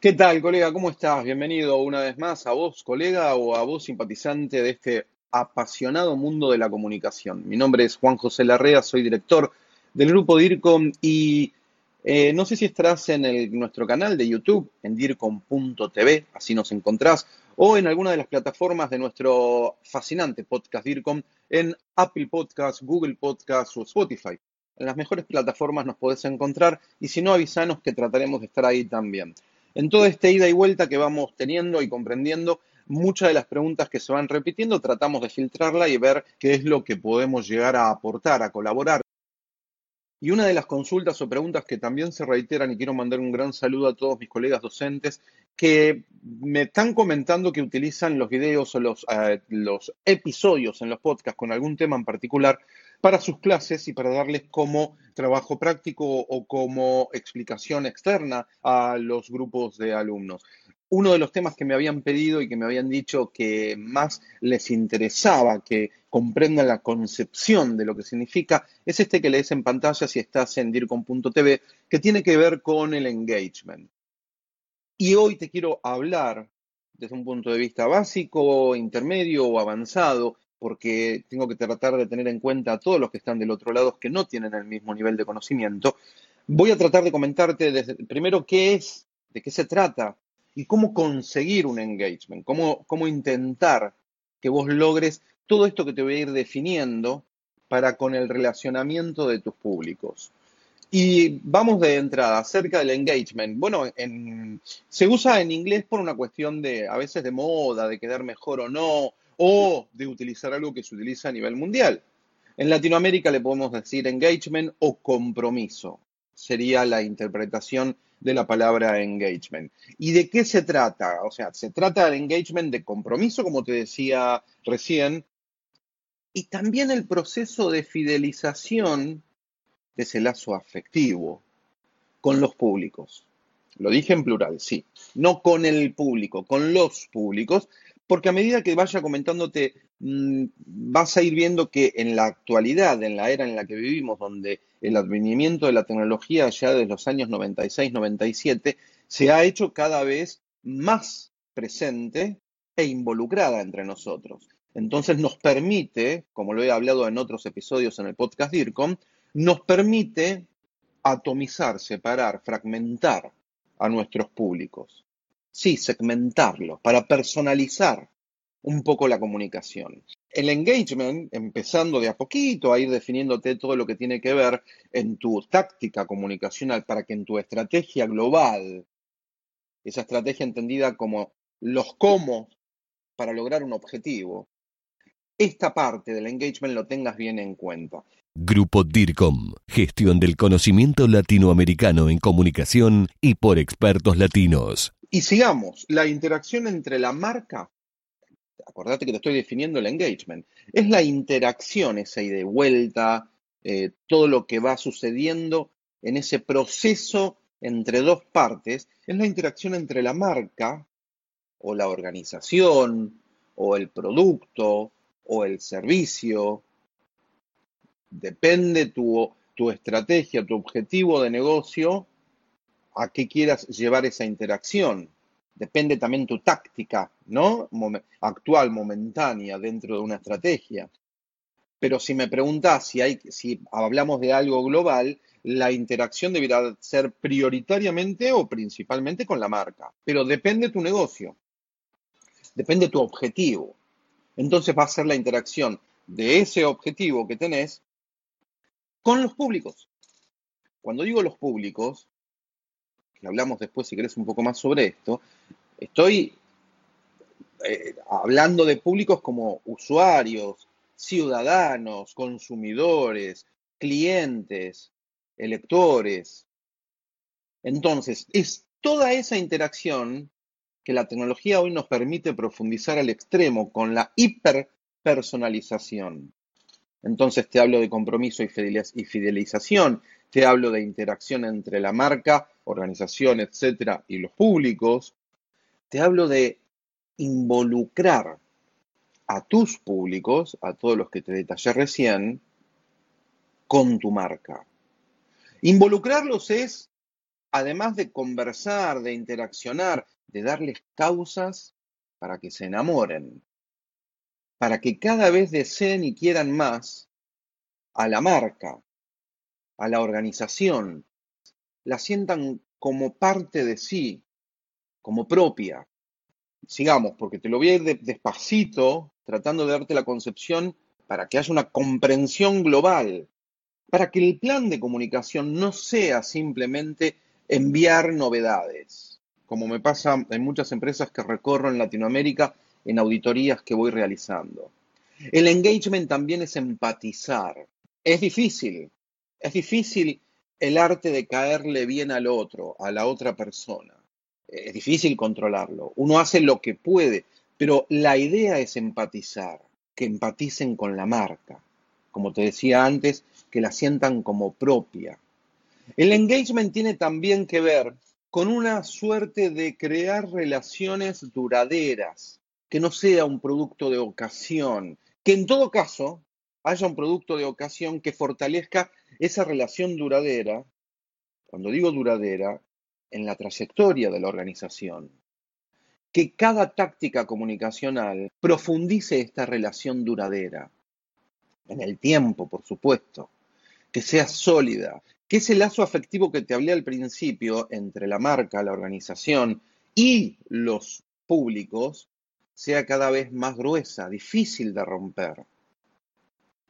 ¿Qué tal, colega? ¿Cómo estás? Bienvenido una vez más a vos, colega, o a vos, simpatizante de este apasionado mundo de la comunicación. Mi nombre es Juan José Larrea, soy director del grupo DIRCOM y eh, no sé si estarás en nuestro canal de YouTube, en DIRCOM.tv, así nos encontrás, o en alguna de las plataformas de nuestro fascinante podcast DIRCOM, en Apple Podcasts, Google Podcasts o Spotify. En las mejores plataformas nos podés encontrar y si no, avisanos que trataremos de estar ahí también. En toda esta ida y vuelta que vamos teniendo y comprendiendo, muchas de las preguntas que se van repitiendo tratamos de filtrarla y ver qué es lo que podemos llegar a aportar, a colaborar. Y una de las consultas o preguntas que también se reiteran, y quiero mandar un gran saludo a todos mis colegas docentes, que me están comentando que utilizan los videos o los, eh, los episodios en los podcasts con algún tema en particular para sus clases y para darles como trabajo práctico o como explicación externa a los grupos de alumnos. Uno de los temas que me habían pedido y que me habían dicho que más les interesaba que comprendan la concepción de lo que significa es este que lees en pantalla si estás en dircom.tv, que tiene que ver con el engagement. Y hoy te quiero hablar desde un punto de vista básico, intermedio o avanzado porque tengo que tratar de tener en cuenta a todos los que están del otro lado que no tienen el mismo nivel de conocimiento. Voy a tratar de comentarte primero qué es, de qué se trata y cómo conseguir un engagement, cómo, cómo intentar que vos logres todo esto que te voy a ir definiendo para con el relacionamiento de tus públicos. Y vamos de entrada, acerca del engagement. Bueno, se usa en inglés por una cuestión de, a veces de moda, de quedar mejor o no, o de utilizar algo que se utiliza a nivel mundial. En Latinoamérica le podemos decir engagement o compromiso. Sería la interpretación de la palabra engagement. ¿Y de qué se trata? O sea, se trata del engagement de compromiso, como te decía recién, y también el proceso de fidelización de ese lazo afectivo con los públicos. Lo dije en plural, sí. No con el público, con los públicos, porque a medida que vaya comentándote, mm, vas a ir viendo que en la actualidad, en la era en la que vivimos, donde el advenimiento de la tecnología ya desde los años 96-97 se ha hecho cada vez más presente e involucrada entre nosotros. Entonces nos permite, como lo he hablado en otros episodios en el podcast DIRCOM, nos permite atomizar, separar, fragmentar a nuestros públicos sí, segmentarlo, para personalizar un poco la comunicación. El engagement, empezando de a poquito a ir definiéndote todo lo que tiene que ver en tu táctica comunicacional para que en tu estrategia global, esa estrategia entendida como los cómo para lograr un objetivo, esta parte del engagement lo tengas bien en cuenta. Grupo DIRCOM, gestión del conocimiento latinoamericano en comunicación y por expertos latinos. Y sigamos, la interacción entre la marca, acordate que te estoy definiendo el engagement, es la interacción, esa ida y vuelta, eh, todo lo que va sucediendo en ese proceso entre dos partes, es la interacción entre la marca o la organización o el producto o el servicio. Depende tu, tu estrategia, tu objetivo de negocio, a qué quieras llevar esa interacción. Depende también tu táctica, ¿no? actual, momentánea, dentro de una estrategia. Pero si me preguntas si, hay, si hablamos de algo global, la interacción deberá ser prioritariamente o principalmente con la marca. Pero depende tu negocio, depende tu objetivo. Entonces va a ser la interacción de ese objetivo que tenés con los públicos. Cuando digo los públicos, que hablamos después si querés un poco más sobre esto, estoy eh, hablando de públicos como usuarios, ciudadanos, consumidores, clientes, electores. Entonces, es toda esa interacción que la tecnología hoy nos permite profundizar al extremo con la hiperpersonalización. Entonces te hablo de compromiso y fidelización, te hablo de interacción entre la marca, organización, etcétera, y los públicos. Te hablo de involucrar a tus públicos, a todos los que te detallé recién, con tu marca. Involucrarlos es además de conversar, de interaccionar, de darles causas para que se enamoren, para que cada vez deseen y quieran más a la marca, a la organización, la sientan como parte de sí, como propia. Sigamos, porque te lo voy a ir despacito, tratando de darte la concepción para que haya una comprensión global, para que el plan de comunicación no sea simplemente enviar novedades, como me pasa en muchas empresas que recorro en Latinoamérica en auditorías que voy realizando. El engagement también es empatizar. Es difícil, es difícil el arte de caerle bien al otro, a la otra persona. Es difícil controlarlo. Uno hace lo que puede, pero la idea es empatizar, que empaticen con la marca. Como te decía antes, que la sientan como propia. El engagement tiene también que ver con una suerte de crear relaciones duraderas, que no sea un producto de ocasión, que en todo caso haya un producto de ocasión que fortalezca esa relación duradera, cuando digo duradera, en la trayectoria de la organización. Que cada táctica comunicacional profundice esta relación duradera, en el tiempo, por supuesto, que sea sólida, que ese lazo afectivo que te hablé al principio entre la marca, la organización y los públicos sea cada vez más gruesa, difícil de romper.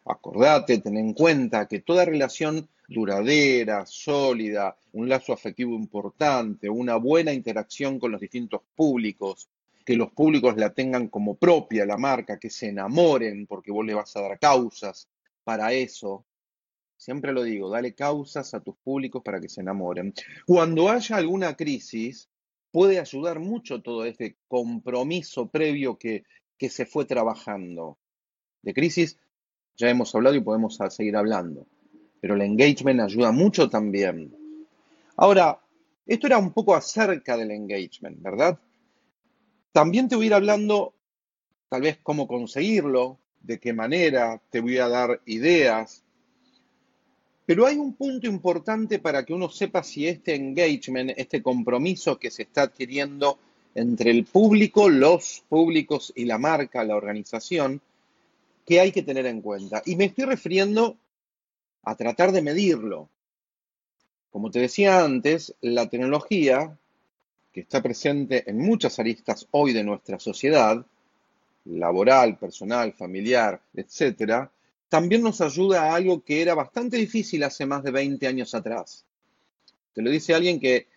Acordate, ten en cuenta que toda relación duradera, sólida, un lazo afectivo importante, una buena interacción con los distintos públicos, que los públicos la tengan como propia la marca, que se enamoren porque vos le vas a dar causas para eso. Siempre lo digo, dale causas a tus públicos para que se enamoren. Cuando haya alguna crisis, puede ayudar mucho todo este compromiso previo que, que se fue trabajando. De crisis ya hemos hablado y podemos seguir hablando. Pero el engagement ayuda mucho también. Ahora, esto era un poco acerca del engagement, ¿verdad? También te voy a ir hablando tal vez cómo conseguirlo, de qué manera, te voy a dar ideas. Pero hay un punto importante para que uno sepa si este engagement, este compromiso que se está adquiriendo entre el público, los públicos y la marca, la organización, que hay que tener en cuenta. Y me estoy refiriendo a tratar de medirlo. Como te decía antes, la tecnología, que está presente en muchas aristas hoy de nuestra sociedad, laboral, personal, familiar, etc., también nos ayuda a algo que era bastante difícil hace más de 20 años atrás. Te lo dice alguien que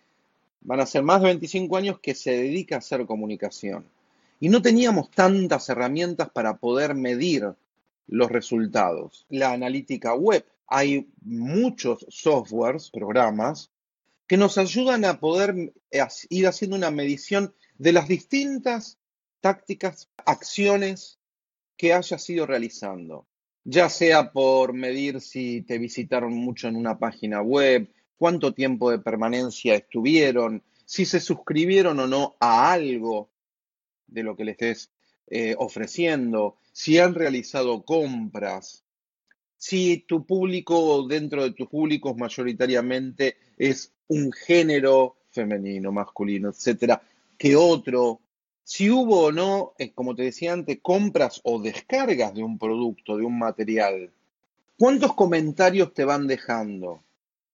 van a ser más de 25 años que se dedica a hacer comunicación. Y no teníamos tantas herramientas para poder medir los resultados. La analítica web. Hay muchos softwares, programas, que nos ayudan a poder ir haciendo una medición de las distintas tácticas, acciones que hayas ido realizando, ya sea por medir si te visitaron mucho en una página web, cuánto tiempo de permanencia estuvieron, si se suscribieron o no a algo de lo que le estés eh, ofreciendo, si han realizado compras, si tu público dentro de tus públicos mayoritariamente es un género femenino, masculino, etcétera, que otro, si hubo o no, eh, como te decía antes, compras o descargas de un producto, de un material. ¿Cuántos comentarios te van dejando?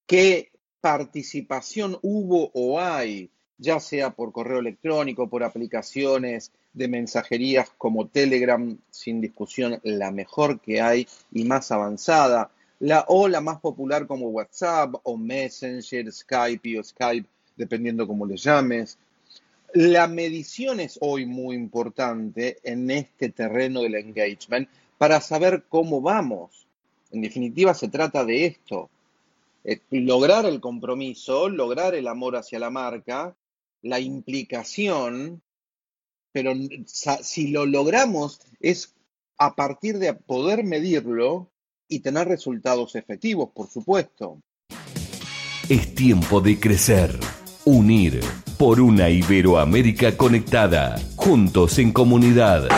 ¿Qué participación hubo o hay? ya sea por correo electrónico, por aplicaciones de mensajerías como Telegram, sin discusión la mejor que hay y más avanzada, la, o la más popular como WhatsApp o Messenger, Skype o Skype, dependiendo cómo le llames. La medición es hoy muy importante en este terreno del engagement para saber cómo vamos. En definitiva, se trata de esto, eh, lograr el compromiso, lograr el amor hacia la marca la implicación, pero si lo logramos es a partir de poder medirlo y tener resultados efectivos, por supuesto. Es tiempo de crecer, unir por una Iberoamérica conectada, juntos en comunidad.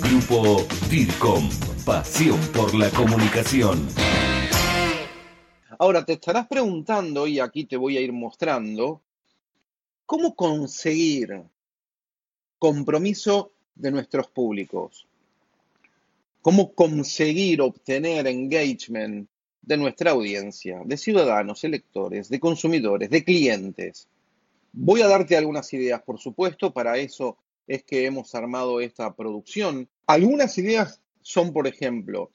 Grupo DIRCOM, pasión por la comunicación. Ahora te estarás preguntando, y aquí te voy a ir mostrando, ¿cómo conseguir compromiso de nuestros públicos? ¿Cómo conseguir obtener engagement de nuestra audiencia, de ciudadanos, electores, de consumidores, de clientes? Voy a darte algunas ideas, por supuesto, para eso es que hemos armado esta producción. Algunas ideas son, por ejemplo,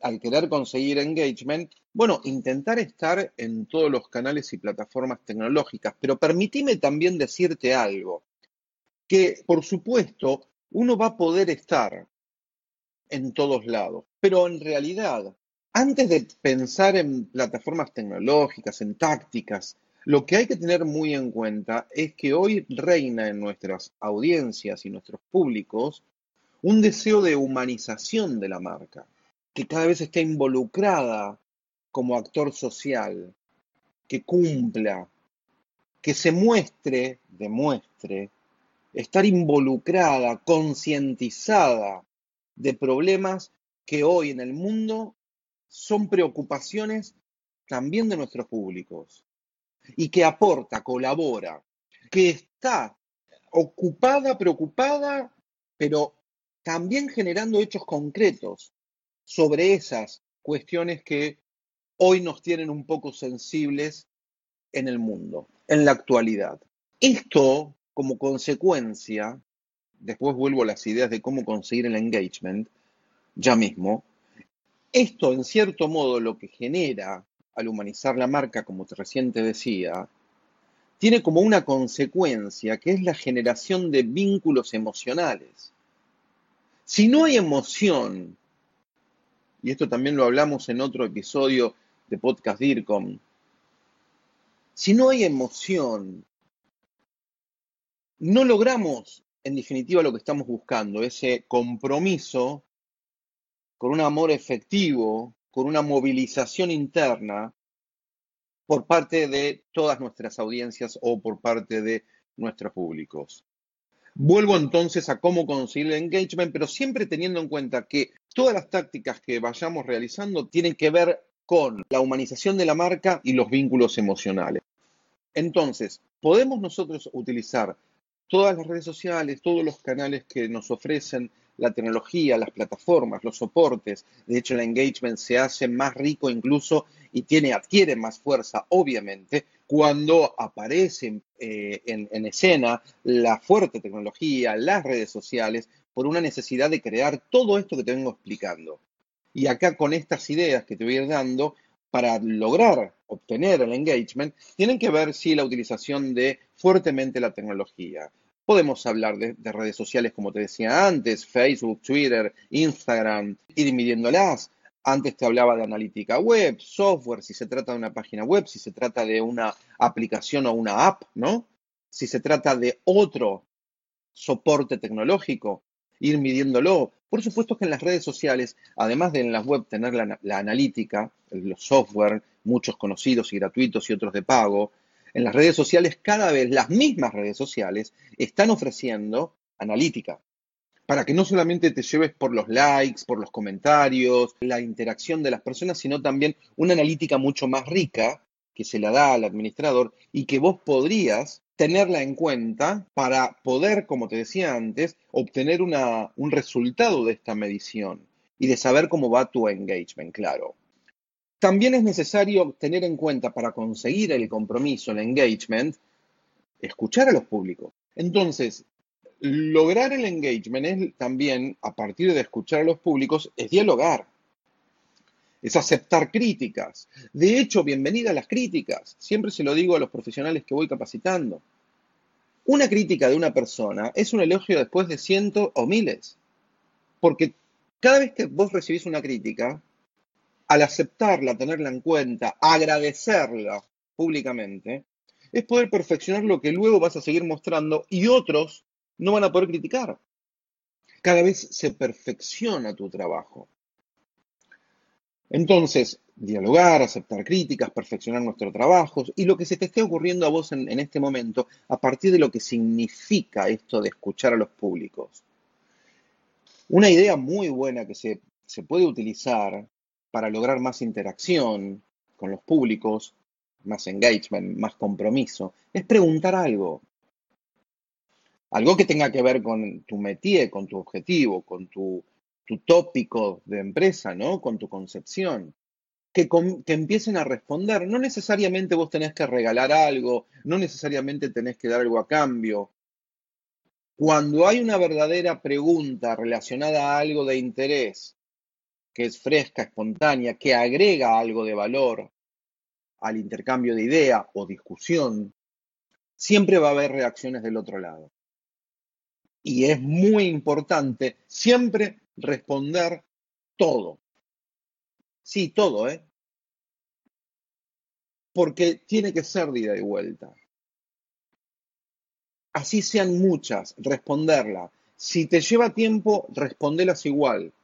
al querer conseguir engagement, bueno, intentar estar en todos los canales y plataformas tecnológicas, pero permíteme también decirte algo, que por supuesto uno va a poder estar en todos lados, pero en realidad, antes de pensar en plataformas tecnológicas, en tácticas, lo que hay que tener muy en cuenta es que hoy reina en nuestras audiencias y nuestros públicos un deseo de humanización de la marca, que cada vez esté involucrada como actor social, que cumpla, que se muestre, demuestre, estar involucrada, concientizada de problemas que hoy en el mundo son preocupaciones también de nuestros públicos y que aporta, colabora, que está ocupada, preocupada, pero también generando hechos concretos sobre esas cuestiones que hoy nos tienen un poco sensibles en el mundo, en la actualidad. Esto, como consecuencia, después vuelvo a las ideas de cómo conseguir el engagement, ya mismo, esto en cierto modo lo que genera al humanizar la marca, como recién te decía, tiene como una consecuencia que es la generación de vínculos emocionales. Si no hay emoción, y esto también lo hablamos en otro episodio de Podcast DIRCOM, si no hay emoción, no logramos en definitiva lo que estamos buscando, ese compromiso con un amor efectivo, con una movilización interna por parte de todas nuestras audiencias o por parte de nuestros públicos. Vuelvo entonces a cómo conseguir el engagement, pero siempre teniendo en cuenta que todas las tácticas que vayamos realizando tienen que ver con la humanización de la marca y los vínculos emocionales. Entonces, podemos nosotros utilizar todas las redes sociales, todos los canales que nos ofrecen la tecnología, las plataformas, los soportes. De hecho, el engagement se hace más rico incluso y tiene, adquiere más fuerza, obviamente, cuando aparece eh, en, escena la fuerte tecnología, las redes sociales, por una necesidad de crear todo esto que te vengo explicando. Y acá con estas ideas que te voy a ir dando, para lograr obtener el engagement, tienen que ver si la utilización de fuertemente la tecnología. Podemos hablar de, de, redes sociales, como te decía antes, Facebook, Twitter, Instagram, ir midiéndolas, antes te hablaba de analítica web, software, si se trata de una página web, si se trata de una aplicación o una app, ¿no? Si se trata de otro soporte tecnológico, ir midiéndolo. Por supuesto que en las redes sociales, además de en las web tener la analítica, los software, muchos conocidos y gratuitos y otros de pago, en las redes sociales cada vez las mismas redes sociales están ofreciendo analítica para que no solamente te lleves por los likes, por los comentarios, la interacción de las personas, sino también una analítica mucho más rica que se la da al administrador y que vos podrías tenerla en cuenta para poder, como te decía antes, obtener una, un resultado de esta medición y de saber cómo va tu engagement, claro. También es necesario tener en cuenta para conseguir el compromiso, el engagement, escuchar a los públicos. Entonces, lograr el engagement es también, a partir de escuchar a los públicos, es dialogar, es aceptar críticas. De hecho, bienvenida las críticas. Siempre se lo digo a los profesionales que voy capacitando. Una crítica de una persona es un elogio después de cientos o miles. Porque cada vez que vos recibís una crítica, al aceptarla, tenerla en cuenta, agradecerla públicamente, es poder perfeccionar lo que luego vas a seguir mostrando y otros no van a poder criticar. Cada vez se perfecciona tu trabajo. Entonces, dialogar, aceptar críticas, perfeccionar nuestro trabajo y lo que se te esté ocurriendo a vos en, en, este momento a partir de lo que significa esto de escuchar a los públicos. Una idea muy buena que se, se puede utilizar para lograr más interacción con los públicos, más engagement, más compromiso, es preguntar algo. Algo que tenga que ver con tu métier, con tu objetivo, con tu, tópico de empresa, ¿no? Con tu concepción. Que, que, empiecen a responder. No necesariamente vos tenés que regalar algo, no necesariamente tenés que dar algo a cambio. Cuando hay una verdadera pregunta relacionada a algo de interés, que es fresca, espontánea, que agrega algo de valor al intercambio de idea o discusión, siempre va a haber reacciones del otro lado. Y es muy importante siempre responder todo. Sí, todo, ¿eh? Porque tiene que ser de ida y vuelta. Así sean muchas, responderla. Si te lleva tiempo, respondelas igual.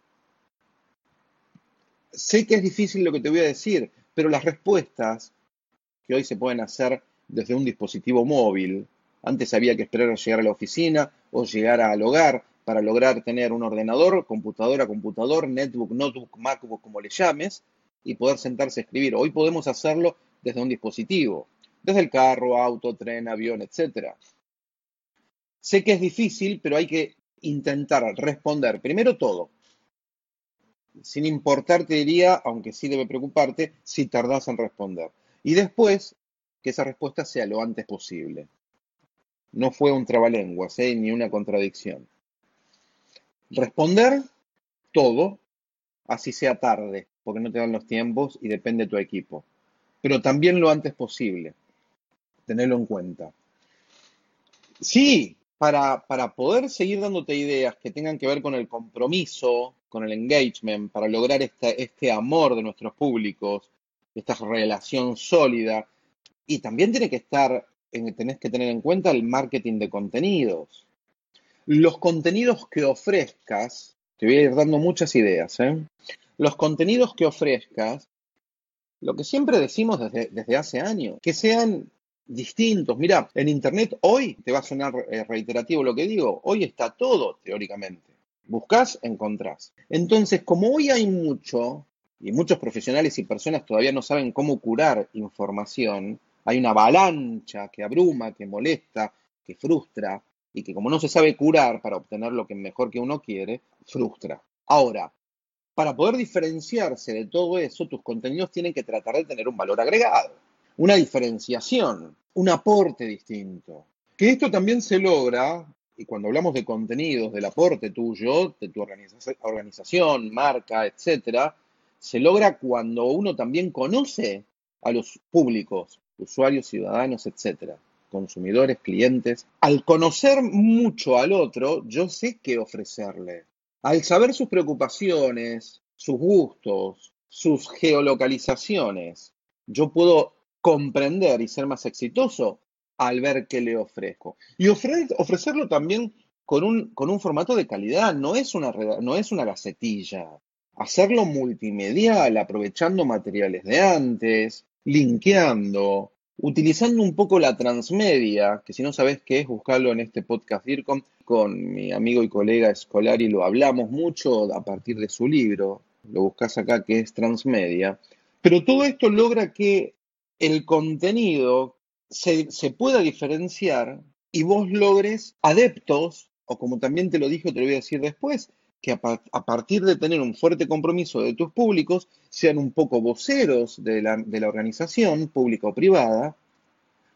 Sé que es difícil lo que te voy a decir, pero las respuestas que hoy se pueden hacer desde un dispositivo móvil, antes había que esperar a llegar a la oficina o llegar al hogar para lograr tener un ordenador, computadora, computador, netbook, notebook, macbook, como le llames, y poder sentarse a escribir. Hoy podemos hacerlo desde un dispositivo, desde el carro, auto, tren, avión, etc. Sé que es difícil, pero hay que intentar responder primero todo, sin importar, te diría, aunque sí debe preocuparte, si tardas en responder. Y después, que esa respuesta sea lo antes posible. No fue un trabalenguas, ¿eh? ni una contradicción. Responder todo, así sea tarde, porque no te dan los tiempos y depende de tu equipo. Pero también lo antes posible. Tenerlo en cuenta. Sí, para, para poder seguir dándote ideas que tengan que ver con el compromiso, con el engagement, para lograr este amor de nuestros públicos, esta relación sólida. Y también tiene que estar, tenés que tener en cuenta el marketing de contenidos. Los contenidos que ofrezcas, te voy a ir dando muchas ideas, ¿eh? los contenidos que ofrezcas, lo que siempre decimos desde, desde hace años, que sean distintos. Mira, en Internet hoy, te va a sonar eh, reiterativo lo que digo, hoy está todo teóricamente. Buscás, encontrás. Entonces, como hoy hay mucho, y muchos profesionales y personas todavía no saben cómo curar información, hay una avalancha que abruma, que molesta, que frustra, y que como no se sabe curar para obtener lo que mejor que uno quiere, frustra. Ahora, para poder diferenciarse de todo eso, tus contenidos tienen que tratar de tener un valor agregado, una diferenciación, un aporte distinto. Que esto también se logra y cuando hablamos de contenidos, del aporte tuyo, de tu organización, marca, etcétera, se logra cuando uno también conoce a los públicos, usuarios, ciudadanos, etcétera, consumidores, clientes. Al conocer mucho al otro, yo sé qué ofrecerle. Al saber sus preocupaciones, sus gustos, sus geolocalizaciones, yo puedo comprender y ser más exitoso al ver qué le ofrezco. Y ofrecerlo también con un, con un, formato de calidad, no es, una, no es una gacetilla. Hacerlo multimedial, aprovechando materiales de antes, linkeando, utilizando un poco la transmedia, que si no sabes qué es, buscarlo en este podcast con mi amigo y colega Escolari lo hablamos mucho a partir de su libro, lo buscas acá que es transmedia, pero todo esto logra que el contenido se, pueda diferenciar y vos logres adeptos, o como también te lo dije, te lo voy a decir después, que a, partir de tener un fuerte compromiso de tus públicos, sean un poco voceros de la, de la organización, pública o privada,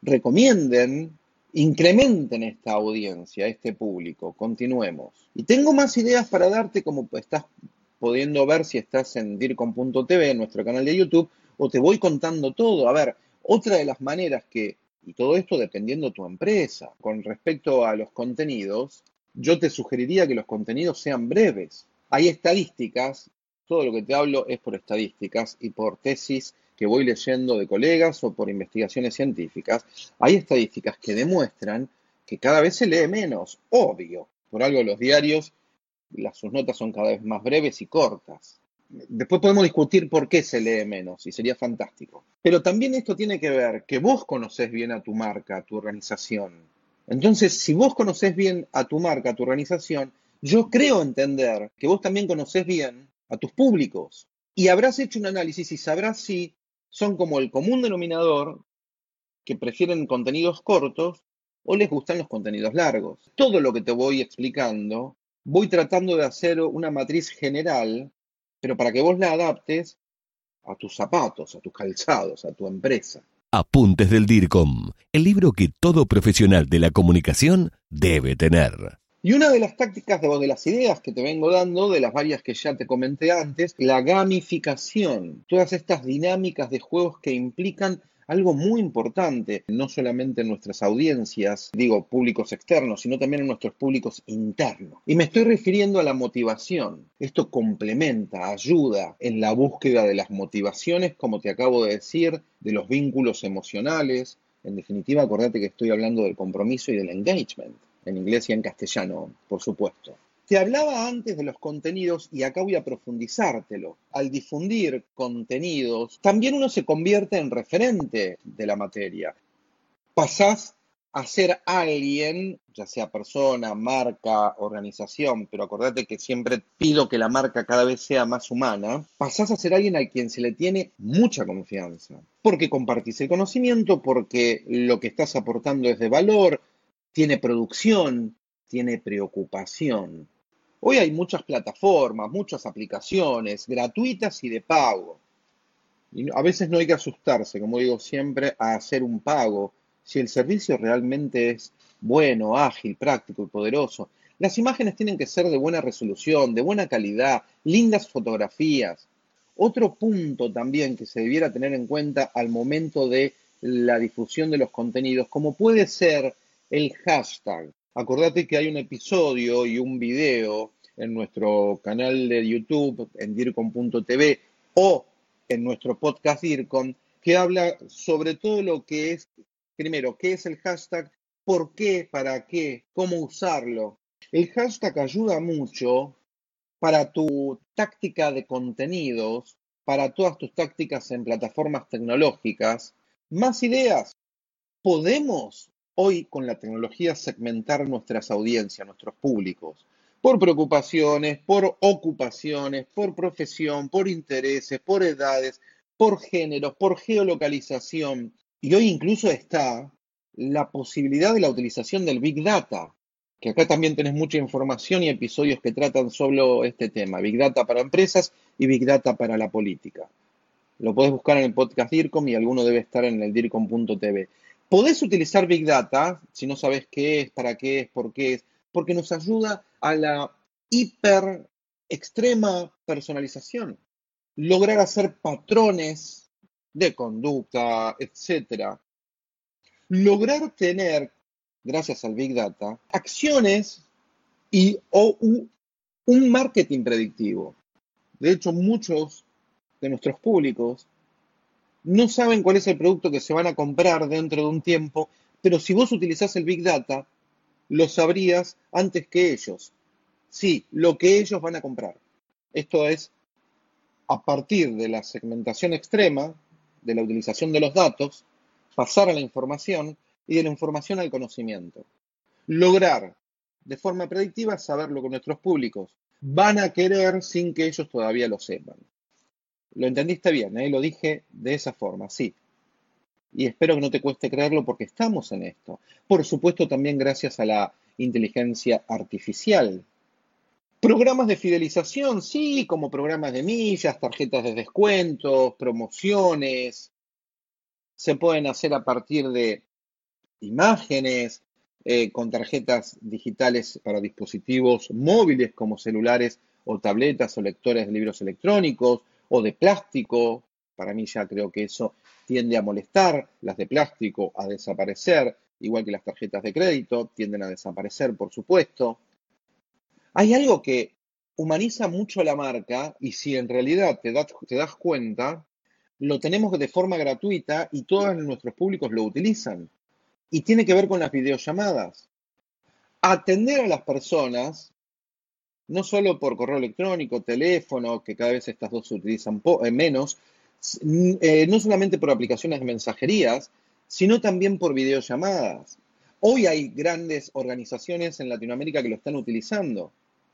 recomienden, incrementen esta audiencia, este público. Continuemos. Y tengo más ideas para darte, como estás pudiendo ver si estás en dircom.tv, en nuestro canal de YouTube, o te voy contando todo. A ver, otra de las maneras que, y todo esto dependiendo de tu empresa, con respecto a los contenidos, yo te sugeriría que los contenidos sean breves. Hay estadísticas, todo lo que te hablo es por estadísticas y por tesis que voy leyendo de colegas o por investigaciones científicas. Hay estadísticas que demuestran que cada vez se lee menos, obvio. Por algo los diarios, las, sus notas son cada vez más breves y cortas. Después podemos discutir por qué se lee menos y sería fantástico. Pero también esto tiene que ver que vos conocés bien a tu marca, a tu organización. Entonces, si vos conocés bien a tu marca, a tu organización, yo creo entender que vos también conocés bien a tus públicos. Y habrás hecho un análisis y sabrás si son como el común denominador que prefieren contenidos cortos o les gustan los contenidos largos. Todo lo que te voy explicando, voy tratando de hacer una matriz general, pero para que vos la adaptes a tus zapatos, a tus calzados, a tu empresa. Apuntes del DIRCOM, el libro que todo profesional de la comunicación debe tener. Y una de las tácticas de, de las ideas que te vengo dando, de las varias que ya te comenté antes, la gamificación. Todas estas dinámicas de juegos que implican algo muy importante, no solamente en nuestras audiencias, digo, públicos externos, sino también en nuestros públicos internos. Y me estoy refiriendo a la motivación. Esto complementa, ayuda en la búsqueda de las motivaciones, como te acabo de decir, de los vínculos emocionales. En definitiva, acordate que estoy hablando del compromiso y del engagement, en inglés y en castellano, por supuesto. Te hablaba antes de los contenidos y acá voy a profundizártelo. Al difundir contenidos, también uno se convierte en referente de la materia. Pasás a ser alguien, ya sea persona, marca, organización, pero acordate que siempre pido que la marca cada vez sea más humana, pasás a ser alguien al quien se le tiene mucha confianza, porque compartís el conocimiento, porque lo que estás aportando es de valor, tiene producción, tiene preocupación. Hoy hay muchas plataformas, muchas aplicaciones gratuitas y de pago. Y a veces no hay que asustarse, como digo siempre, a hacer un pago si el servicio realmente es bueno, ágil, práctico y poderoso. Las imágenes tienen que ser de buena resolución, de buena calidad, lindas fotografías. Otro punto también que se debiera tener en cuenta al momento de la difusión de los contenidos, como puede ser el hashtag. Acordate que hay un episodio y un video en nuestro canal de YouTube, en dircom.tv o en nuestro podcast DIRCOM, que habla sobre todo lo que es, primero, qué es el hashtag, por qué, para qué, cómo usarlo. El hashtag ayuda mucho para tu táctica de contenidos, para todas tus tácticas en plataformas tecnológicas. Más ideas. Podemos hoy con la tecnología segmentar nuestras audiencias, nuestros públicos, por preocupaciones, por ocupaciones, por profesión, por intereses, por edades, por géneros, por geolocalización. Y hoy incluso está la posibilidad de la utilización del Big Data, que acá también tenés mucha información y episodios que tratan sobre este tema, Big Data para empresas y Big Data para la política. Lo podés buscar en el podcast DIRCOM y alguno debe estar en el DIRCOM.tv. Podés utilizar Big Data, si no sabes qué es, para qué es, por qué es, porque nos ayuda a la hiper extrema personalización, lograr hacer patrones de conducta, etc. Lograr tener, gracias al Big Data, acciones y o un marketing predictivo. De hecho, muchos de nuestros públicos no saben cuál es el producto que se van a comprar dentro de un tiempo, pero si vos utilizás el Big Data, lo sabrías antes que ellos. Sí, lo que ellos van a comprar. Esto es, a partir de la segmentación extrema, de la utilización de los datos, pasar a la información y de la información al conocimiento. Lograr de forma predictiva saber lo que nuestros públicos van a querer sin que ellos todavía lo sepan. Lo entendiste bien, ¿eh? lo dije de esa forma, sí y espero que no te cueste creerlo porque estamos en esto. Por supuesto, también gracias a la inteligencia artificial. Programas de fidelización, sí, como programas de millas, tarjetas de descuentos, promociones. Se pueden hacer a partir de imágenes, eh, con tarjetas digitales para dispositivos móviles como celulares o tabletas o lectores de libros electrónicos o de plástico. Para mí ya creo que eso tiende a molestar, las de plástico a desaparecer, igual que las tarjetas de crédito tienden a desaparecer, por supuesto. Hay algo que humaniza mucho la marca y si en realidad te das, te das cuenta, lo tenemos de forma gratuita y todos nuestros públicos lo utilizan. Y tiene que ver con las videollamadas. Atender a las personas, no solo por correo electrónico, teléfono, que cada vez estas dos se utilizan eh, menos, eh, no solamente por aplicaciones de mensajerías, sino también por videollamadas. Hoy hay grandes organizaciones en Latinoamérica que lo están utilizando.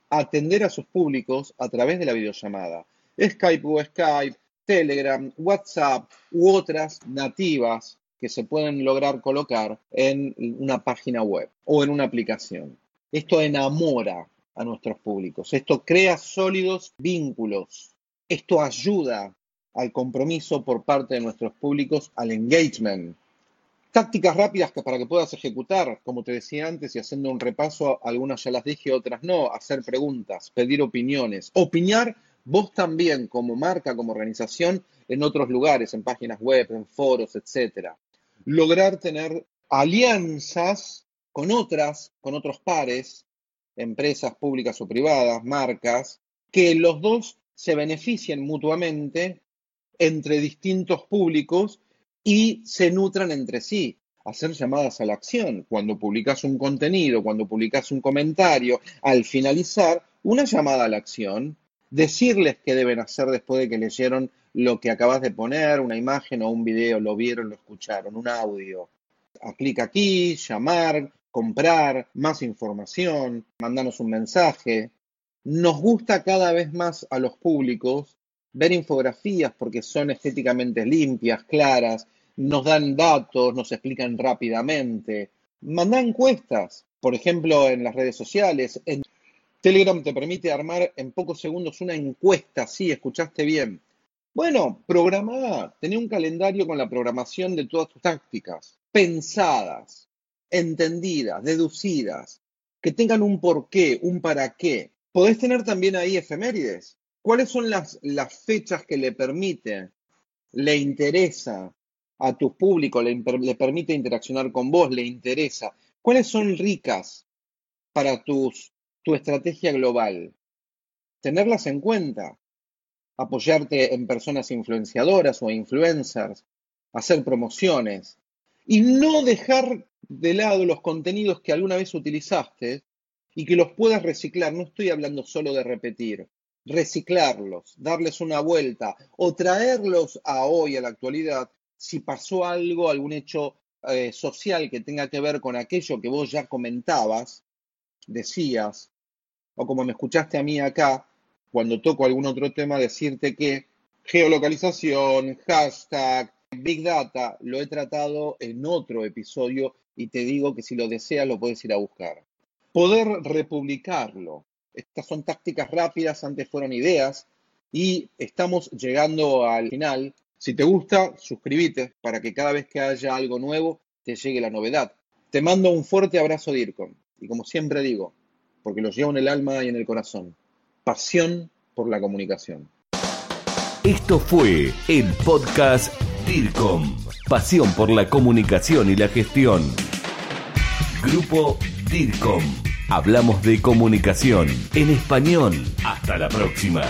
Atender a sus públicos a través de la videollamada. Skype o Skype, Telegram, WhatsApp u otras nativas que se pueden lograr colocar en una página web o en una aplicación. Esto enamora a nuestros públicos, esto crea sólidos vínculos, esto ayuda al compromiso por parte de nuestros públicos, al engagement. Tácticas rápidas para que puedas ejecutar, como te decía antes, y haciendo un repaso, algunas ya las dije, otras no, hacer preguntas, pedir opiniones, opinar vos también como marca, como organización, en otros lugares, en páginas web, en foros, etc. Lograr tener alianzas con otras, con otros pares, empresas públicas o privadas, marcas, que los dos se beneficien mutuamente entre distintos públicos y se nutran entre sí. Hacer llamadas a la acción. Cuando publicas un contenido, cuando publicas un comentario, al finalizar, una llamada a la acción, decirles qué deben hacer después de que leyeron lo que acabas de poner, una imagen o un video, lo vieron, lo escucharon, un audio. Clic aquí, llamar, comprar, más información, mandanos un mensaje. Nos gusta cada vez más a los públicos ver infografías porque son estéticamente limpias, claras, nos dan datos, nos explican rápidamente. Manda encuestas, por ejemplo, en las redes sociales. En Telegram te permite armar en pocos segundos una encuesta, sí, escuchaste bien. Bueno, programa, tené un calendario con la programación de todas tus tácticas, pensadas, entendidas, deducidas, que tengan un porqué, un para qué. Podés tener también ahí efemérides. ¿Cuáles son las, las fechas que le permiten, le interesa a tu público, le, le permite interaccionar con vos, le interesa? ¿Cuáles son ricas para tus, tu estrategia global? Tenerlas en cuenta apoyarte en personas influenciadoras o influencers, hacer promociones y no dejar de lado los contenidos que alguna vez utilizaste y que los puedas reciclar. No estoy hablando solo de repetir, reciclarlos, darles una vuelta o traerlos a hoy, a la actualidad, si pasó algo, algún hecho eh, social que tenga que ver con aquello que vos ya comentabas, decías, o como me escuchaste a mí acá, cuando toco algún otro tema, decirte que geolocalización, hashtag, Big Data, lo he tratado en otro episodio y te digo que si lo deseas lo puedes ir a buscar. Poder republicarlo. Estas son tácticas rápidas, antes fueron ideas y estamos llegando al final. Si te gusta, suscríbete para que cada vez que haya algo nuevo te llegue la novedad. Te mando un fuerte abrazo, DIRCOM. Y como siempre digo, porque los llevo en el alma y en el corazón, pasión por la comunicación. Esto fue el podcast DIRCOM, pasión por la comunicación y la gestión. Grupo DIRCOM. Hablamos de comunicación en español. Hasta la próxima.